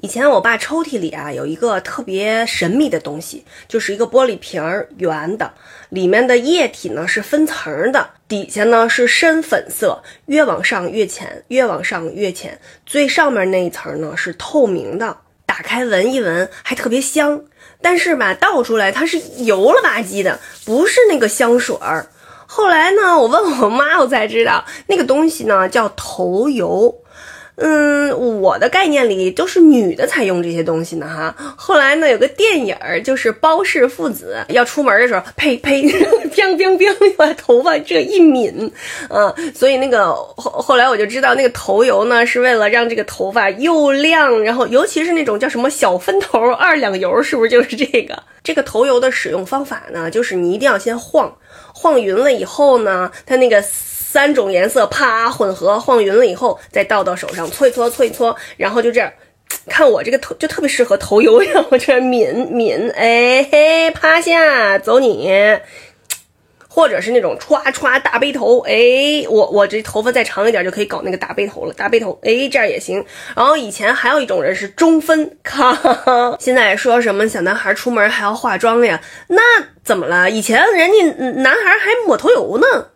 以前我爸抽屉里啊有一个特别神秘的东西，就是一个玻璃瓶儿，圆的，里面的液体呢是分层的，底下呢是深粉色，越往上越浅，越往上越浅，最上面那一层呢是透明的，打开闻一闻还特别香，但是吧倒出来它是油了吧唧的，不是那个香水儿。后来呢，我问我妈，我才知道那个东西呢叫头油。嗯，我的概念里都是女的才用这些东西呢哈。后来呢，有个电影儿，就是包氏父子要出门的时候，呸呸，乒乒乒，把头发这一抿，嗯，所以那个后后来我就知道，那个头油呢是为了让这个头发又亮，然后尤其是那种叫什么小分头二两油，是不是就是这个？这个头油的使用方法呢，就是你一定要先晃，晃匀了以后呢，它那个。三种颜色啪混合晃匀了以后，再倒到手上搓一搓搓一搓，然后就这样，看我这个头就特别适合头油呀，我这抿抿，哎嘿，趴下走你，或者是那种歘歘大背头，哎，我我这头发再长一点就可以搞那个大背头了，大背头，哎，这样也行。然后以前还有一种人是中分，咔，现在说什么小男孩出门还要化妆呀？那怎么了？以前人家男孩还抹头油呢。